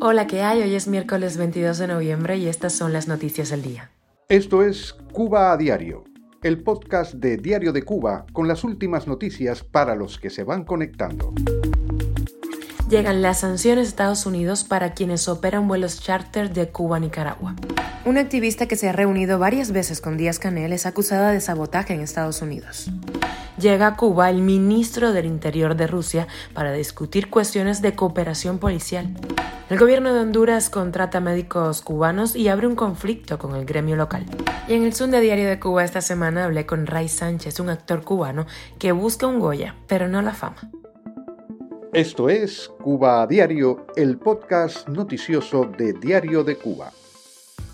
Hola, ¿qué hay? Hoy es miércoles 22 de noviembre y estas son las noticias del día. Esto es Cuba a Diario, el podcast de Diario de Cuba con las últimas noticias para los que se van conectando llegan las sanciones de Estados Unidos para quienes operan vuelos charter de Cuba a Nicaragua. Una activista que se ha reunido varias veces con Díaz Canel es acusada de sabotaje en Estados Unidos. Llega a Cuba el ministro del Interior de Rusia para discutir cuestiones de cooperación policial. El gobierno de Honduras contrata médicos cubanos y abre un conflicto con el gremio local. Y en el de Diario de Cuba esta semana hablé con Ray Sánchez, un actor cubano que busca un Goya, pero no la fama. Esto es Cuba a Diario, el podcast noticioso de Diario de Cuba.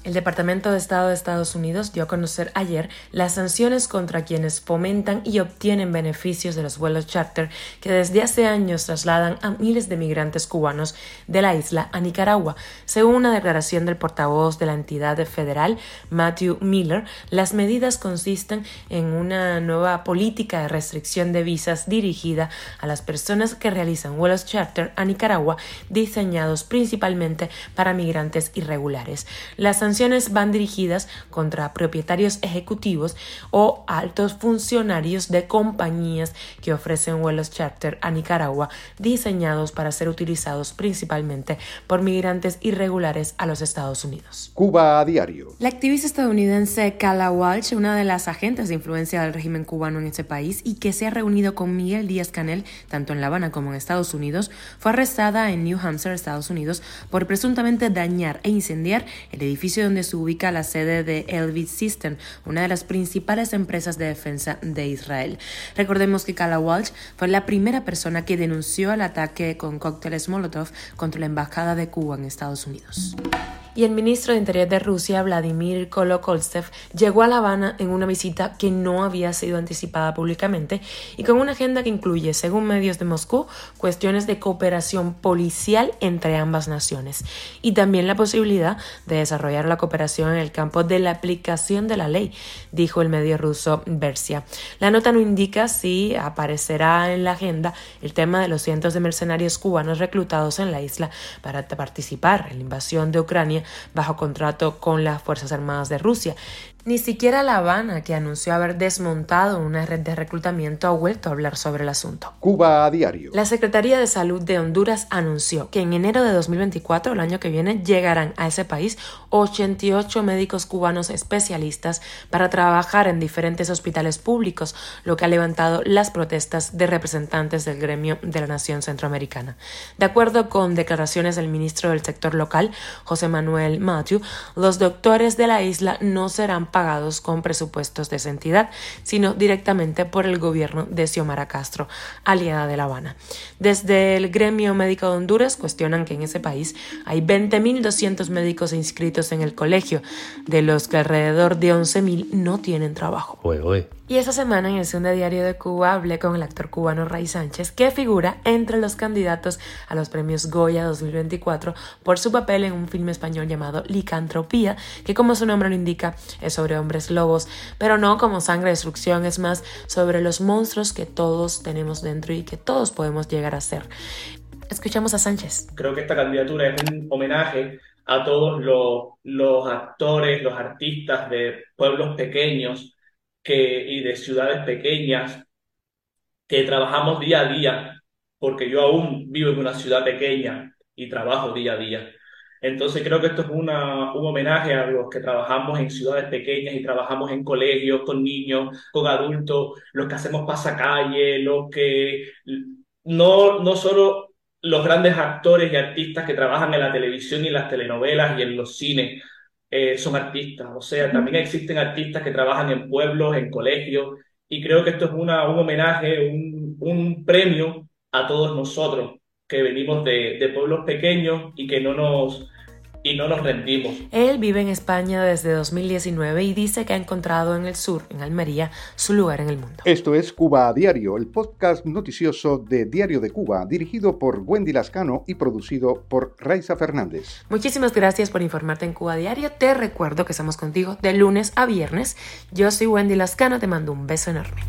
El Departamento de Estado de Estados Unidos dio a conocer ayer las sanciones contra quienes fomentan y obtienen beneficios de los vuelos charter que desde hace años trasladan a miles de migrantes cubanos de la isla a Nicaragua. Según una declaración del portavoz de la entidad federal, Matthew Miller, las medidas consisten en una nueva política de restricción de visas dirigida a las personas que realizan vuelos charter a Nicaragua diseñados principalmente para migrantes irregulares. Las sanciones van dirigidas contra propietarios ejecutivos o altos funcionarios de compañías que ofrecen vuelos charter a Nicaragua diseñados para ser utilizados principalmente por migrantes irregulares a los Estados Unidos. Cuba a diario. La activista estadounidense Kala Walsh, una de las agentes de influencia del régimen cubano en ese país y que se ha reunido con Miguel Díaz Canel tanto en La Habana como en Estados Unidos, fue arrestada en New Hampshire, Estados Unidos, por presuntamente dañar e incendiar el edificio donde se ubica la sede de Elbit System, una de las principales empresas de defensa de Israel. Recordemos que Kala Walsh fue la primera persona que denunció el ataque con cócteles Molotov contra la embajada de Cuba en Estados Unidos y el ministro de Interior de Rusia, Vladimir Kolokoltsev, llegó a La Habana en una visita que no había sido anticipada públicamente y con una agenda que incluye, según medios de Moscú, cuestiones de cooperación policial entre ambas naciones y también la posibilidad de desarrollar la cooperación en el campo de la aplicación de la ley, dijo el medio ruso Versia. La nota no indica si aparecerá en la agenda el tema de los cientos de mercenarios cubanos reclutados en la isla para participar en la invasión de Ucrania bajo contrato con las Fuerzas Armadas de Rusia. Ni siquiera La Habana, que anunció haber desmontado una red de reclutamiento, ha vuelto a hablar sobre el asunto. Cuba a diario. La Secretaría de Salud de Honduras anunció que en enero de 2024, el año que viene, llegarán a ese país 88 médicos cubanos especialistas para trabajar en diferentes hospitales públicos, lo que ha levantado las protestas de representantes del gremio de la nación centroamericana. De acuerdo con declaraciones del ministro del sector local, José Manuel Matthew, los doctores de la isla no serán pagados con presupuestos de esa entidad, sino directamente por el gobierno de Xiomara Castro, aliada de La Habana. Desde el gremio médico de Honduras cuestionan que en ese país hay 20.200 médicos inscritos en el colegio, de los que alrededor de 11.000 no tienen trabajo. Y esta semana en el Segundo Diario de Cuba hablé con el actor cubano Ray Sánchez, que figura entre los candidatos a los premios Goya 2024 por su papel en un filme español llamado Licantropía, que como su nombre lo indica es sobre hombres lobos, pero no como sangre, destrucción, es más sobre los monstruos que todos tenemos dentro y que todos podemos llegar a ser. Escuchamos a Sánchez. Creo que esta candidatura es un homenaje a todos los, actores, los artistas de pueblos pequeños que, y de ciudades pequeñas que trabajamos día a día, porque yo aún vivo en una ciudad pequeña y trabajo día a día. Entonces creo que esto es una, un homenaje a los que trabajamos en ciudades pequeñas y trabajamos en colegios, con niños, con adultos, los que hacemos pasacalle, los que no, no solo los grandes actores y artistas que trabajan en la televisión y en las telenovelas y en los cines, eh, son artistas. O sea, también existen artistas que trabajan en pueblos, en colegios, y creo que esto es una, un homenaje, un, un premio a todos nosotros que venimos de, de pueblos pequeños y que no nos y no nos rendimos. Él vive en España desde 2019 y dice que ha encontrado en el sur, en Almería, su lugar en el mundo. Esto es Cuba a Diario, el podcast noticioso de Diario de Cuba, dirigido por Wendy Lascano y producido por Raiza Fernández. Muchísimas gracias por informarte en Cuba a Diario. Te recuerdo que estamos contigo de lunes a viernes. Yo soy Wendy Lascano, te mando un beso enorme.